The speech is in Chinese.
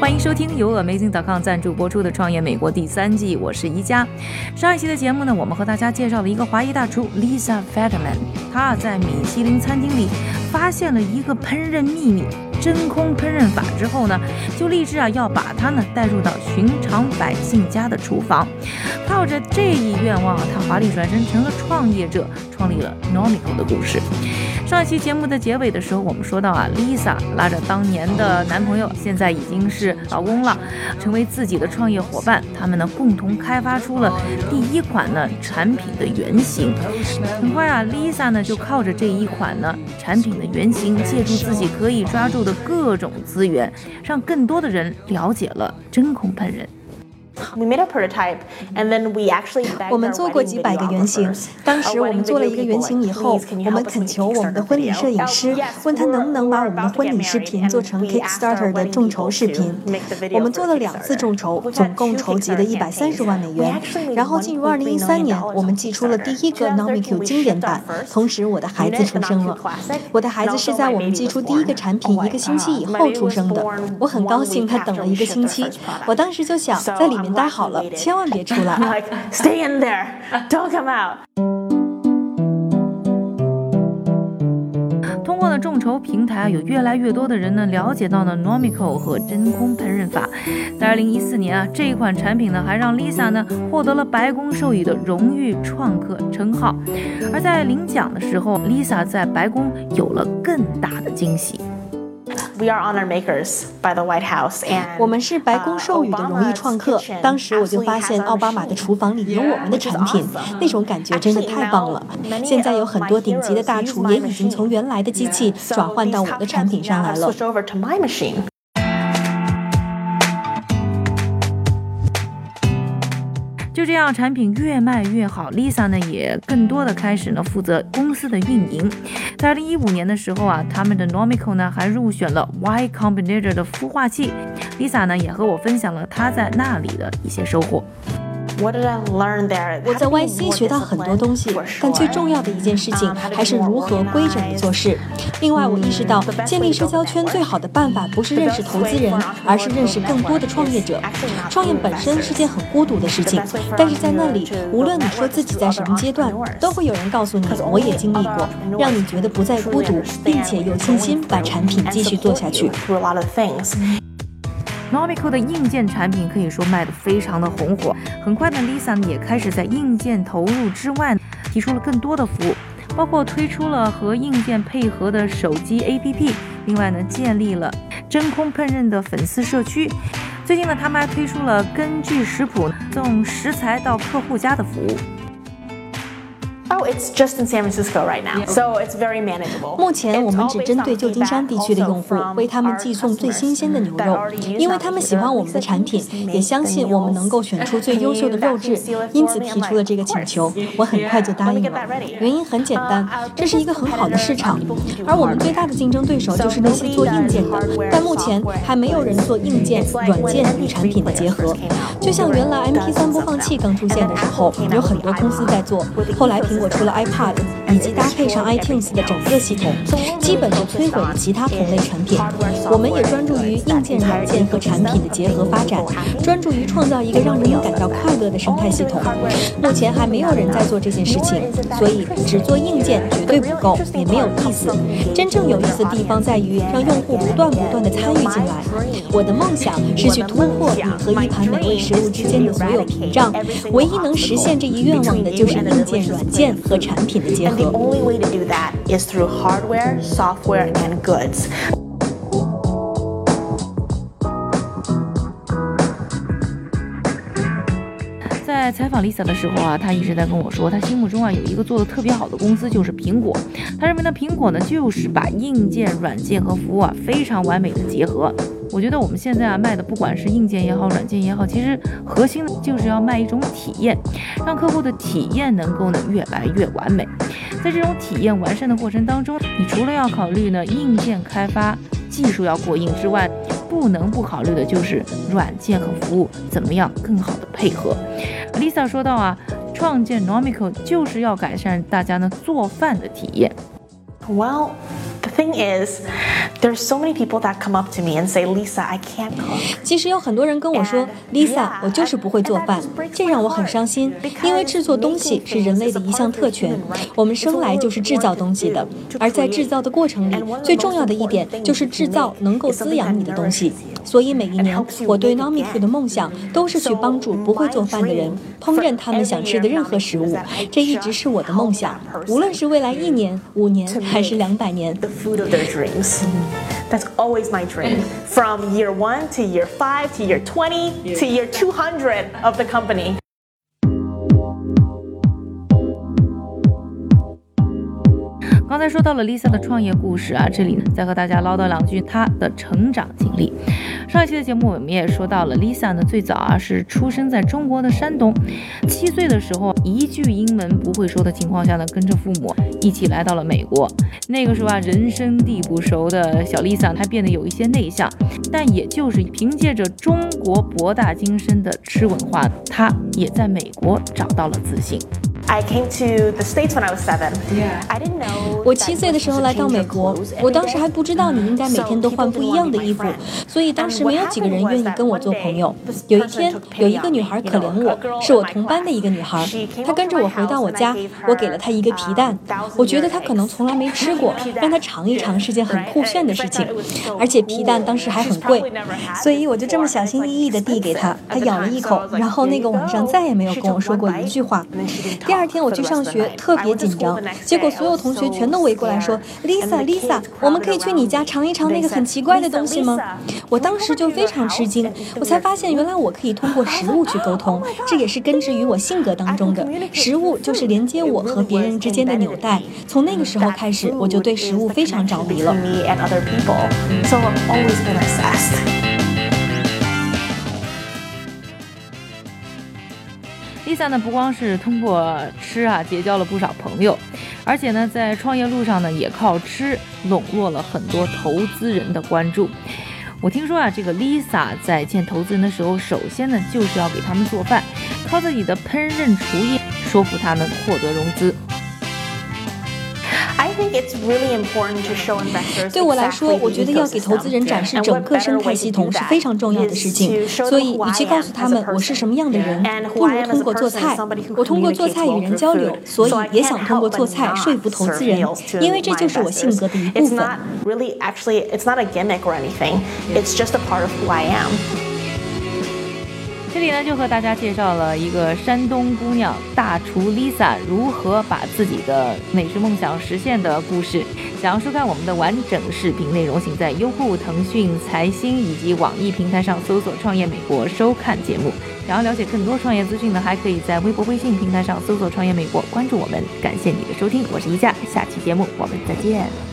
欢迎收听由 Amazing.com 赞助播出的《创业美国》第三季，我是宜家。上一期的节目呢，我们和大家介绍了一个华裔大厨 Lisa Fetterman，她在米其林餐厅里发现了一个烹饪秘密——真空烹饪法之后呢，就立志啊要把它呢带入到寻常百姓家的厨房。靠着这一愿望啊，她华丽转身成了创业者，创立了 Nomico 的故事。上一期节目的结尾的时候，我们说到啊，Lisa 拉着当年的男朋友，现在已经是老公了，成为自己的创业伙伴。他们呢共同开发出了第一款呢产品的原型。很快啊，Lisa 呢就靠着这一款呢产品的原型，借助自己可以抓住的各种资源，让更多的人了解了真空喷人。我们做过几百个原型当时我们做了一个原型以后我们恳求我们的婚礼摄影师问他能不能把我们的婚礼视频做成 kickstarter 的众筹视频我们做了两次众筹总共筹集了一百三十万美元然后进入二零一三年我们寄出了第一个 nomicu 经典版同时我的孩子出生了我的孩子是在我们寄出第一个产品一个星期以后出生的我很高兴他等了一个星期我当时就想在里面待好了，千万别出来。like, stay in there, don't come out. 通过呢众筹平台，有越来越多的人呢了解到了 Nomico 和真空烹饪法。在二零一四年啊，这一款产品呢还让 Lisa 呢获得了白宫授予的荣誉创客称号。而在领奖的时候，Lisa 在白宫有了更大的惊喜。we are honor makers by the white house and 我们是白宫授予的荣誉创客。当时我就发现奥巴马的厨房里有我们的产品那种感觉真的太棒了。现在有很多顶级的大厨也已经从原来的机器转换到我们的产品上来了。就这样，产品越卖越好，Lisa 呢也更多的开始呢负责公司的运营。在二零一五年的时候啊，他们的 Nomico 呢还入选了 Y Combinator 的孵化器。Lisa 呢也和我分享了她在那里的一些收获。What did I learn there? 我在 YC 学到很多东西，但最重要的一件事情还是如何规整的做事。另外，我意识到建立社交圈最好的办法不是认识投资人，而是认识更多的创业者。创业本身是件很孤独的事情，但是在那里，无论你说自己在什么阶段，都会有人告诉你我也经历过，让你觉得不再孤独，并且有信心把产品继续做下去。Nomico 的硬件产品可以说卖得非常的红火，很快呢，Lisa 呢也开始在硬件投入之外，提出了更多的服务，包括推出了和硬件配合的手机 APP，另外呢，建立了真空烹饪的粉丝社区。最近呢，他们还推出了根据食谱送食材到客户家的服务。Oh, it's just in San Francisco right now, so it's very manageable. 目前我们只针对旧金山地区的用户为他们寄送最新鲜的牛肉因为他们喜欢我们的产品，也相信我们能够选出最优秀的肉质，因此提出了这个请求。我很快就答应了。原因很简单，这是一个很好的市场，而我们最大的竞争对手就是那些做硬件的，但目前还没有人做硬件、软件与产品的结合。就像原来 MP3 播放器刚出现的时候，有很多公司在做，后来苹果除了 iPad，以及搭配上 iTunes 的整个系统，基本就摧毁了其他同类产品。我们也专注于硬件、软件和产品的结合发展，专注于创造一个让人们感到快乐的生态系统。目前还没有人在做这件事情，所以只做硬件绝对不够，也没有意思。真正有意思的地方在于让用户不断不断的参与进来。我的梦想是去突破你和一盘美味食物之间的所有屏障，唯一能实现这一愿望的就是硬件、软件和产品的结 And the。only way to do that is through hardware, software, and goods. 在在采访 Lisa 的时候啊，她一直在跟我说，她心目中啊有一个做的特别好的公司就是苹果。她认为呢，苹果呢就是把硬件、软件和服务啊非常完美的结合。我觉得我们现在啊卖的不管是硬件也好，软件也好，其实核心呢就是要卖一种体验，让客户的体验能够呢越来越完美。在这种体验完善的过程当中，你除了要考虑呢硬件开发技术要过硬之外，不能不考虑的就是软件和服务怎么样更好的配合。Lisa 说到啊，创建 Nomico 就是要改善大家呢做饭的体验。Well, the thing is, there's so many people that come up to me and say, Lisa, I can't cook. 其实有很多人跟我说，Lisa，我就是不会做饭，这让我很伤心，因为制作东西是人类的一项特权，我们生来就是制造东西的，而在制造的过程里，最重要的一点就是制造能够滋养你的东西。所以每一年，我对 Nomiku 的梦想都是去帮助不会做饭的人烹饪他们想吃的任何食物，这一直是我的梦想，无论是未来一年、五年还是两百年。That's always my dream. From year one to year five to year 20 to year 200 of the company. 刚才说到了 Lisa 的创业故事啊，这里呢再和大家唠叨两句她的成长经历。上一期的节目我们也说到了 Lisa 呢，最早啊是出生在中国的山东，七岁的时候一句英文不会说的情况下呢，跟着父母一起来到了美国。那个时候啊，人生地不熟的小 Lisa 还变得有一些内向，但也就是凭借着中国博大精深的吃文化，她也在美国找到了自信。I came to the States when I was seven. I didn't know. 我七岁的时候来到美国，我当时还不知道你应该每天都换不一样的衣服，所以当时没有几个人愿意跟我做朋友。有一天，有一个女孩可怜我，是我同班的一个女孩，她跟着我回到我家，我给了她一个皮蛋，我觉得她可能从来没吃过，让她尝一尝是件很酷炫的事情，而且皮蛋当时还很贵，所以我就这么小心翼翼地递给她，她咬了一口，然后那个晚上再也没有跟我说过一句话。第二天我去上学，特别紧张，结果所有同学全都围过来说：“Lisa Lisa，我们可以去你家尝一尝那个很奇怪的东西吗？”我当时就非常吃惊，我才发现原来我可以通过食物去沟通，这也是根植于我性格当中的。食物就是连接我和别人之间的纽带。从那个时候开始，我就对食物非常着迷了。Lisa 呢，不光是通过吃啊结交了不少朋友，而且呢，在创业路上呢，也靠吃笼络了很多投资人的关注。我听说啊，这个 Lisa 在见投资人的时候，首先呢，就是要给他们做饭，靠自己的烹饪厨艺说服他们获得融资。对我来说，我觉得要给投资人展示整个生态系统是非常重要的事情。所以，与其告诉他们我是什么样的人，不如通过做菜。我通过做菜与人交流，所以也想通过做菜说服投资人，因为这就是我性格的一部 It's 分。这里呢，就和大家介绍了一个山东姑娘大厨 Lisa 如何把自己的美食梦想实现的故事。想要收看我们的完整视频内容，请在优酷、腾讯、财新以及网易平台上搜索“创业美国”收看节目。想要了解更多创业资讯呢，还可以在微博、微信平台上搜索“创业美国”，关注我们。感谢你的收听，我是一佳，下期节目我们再见。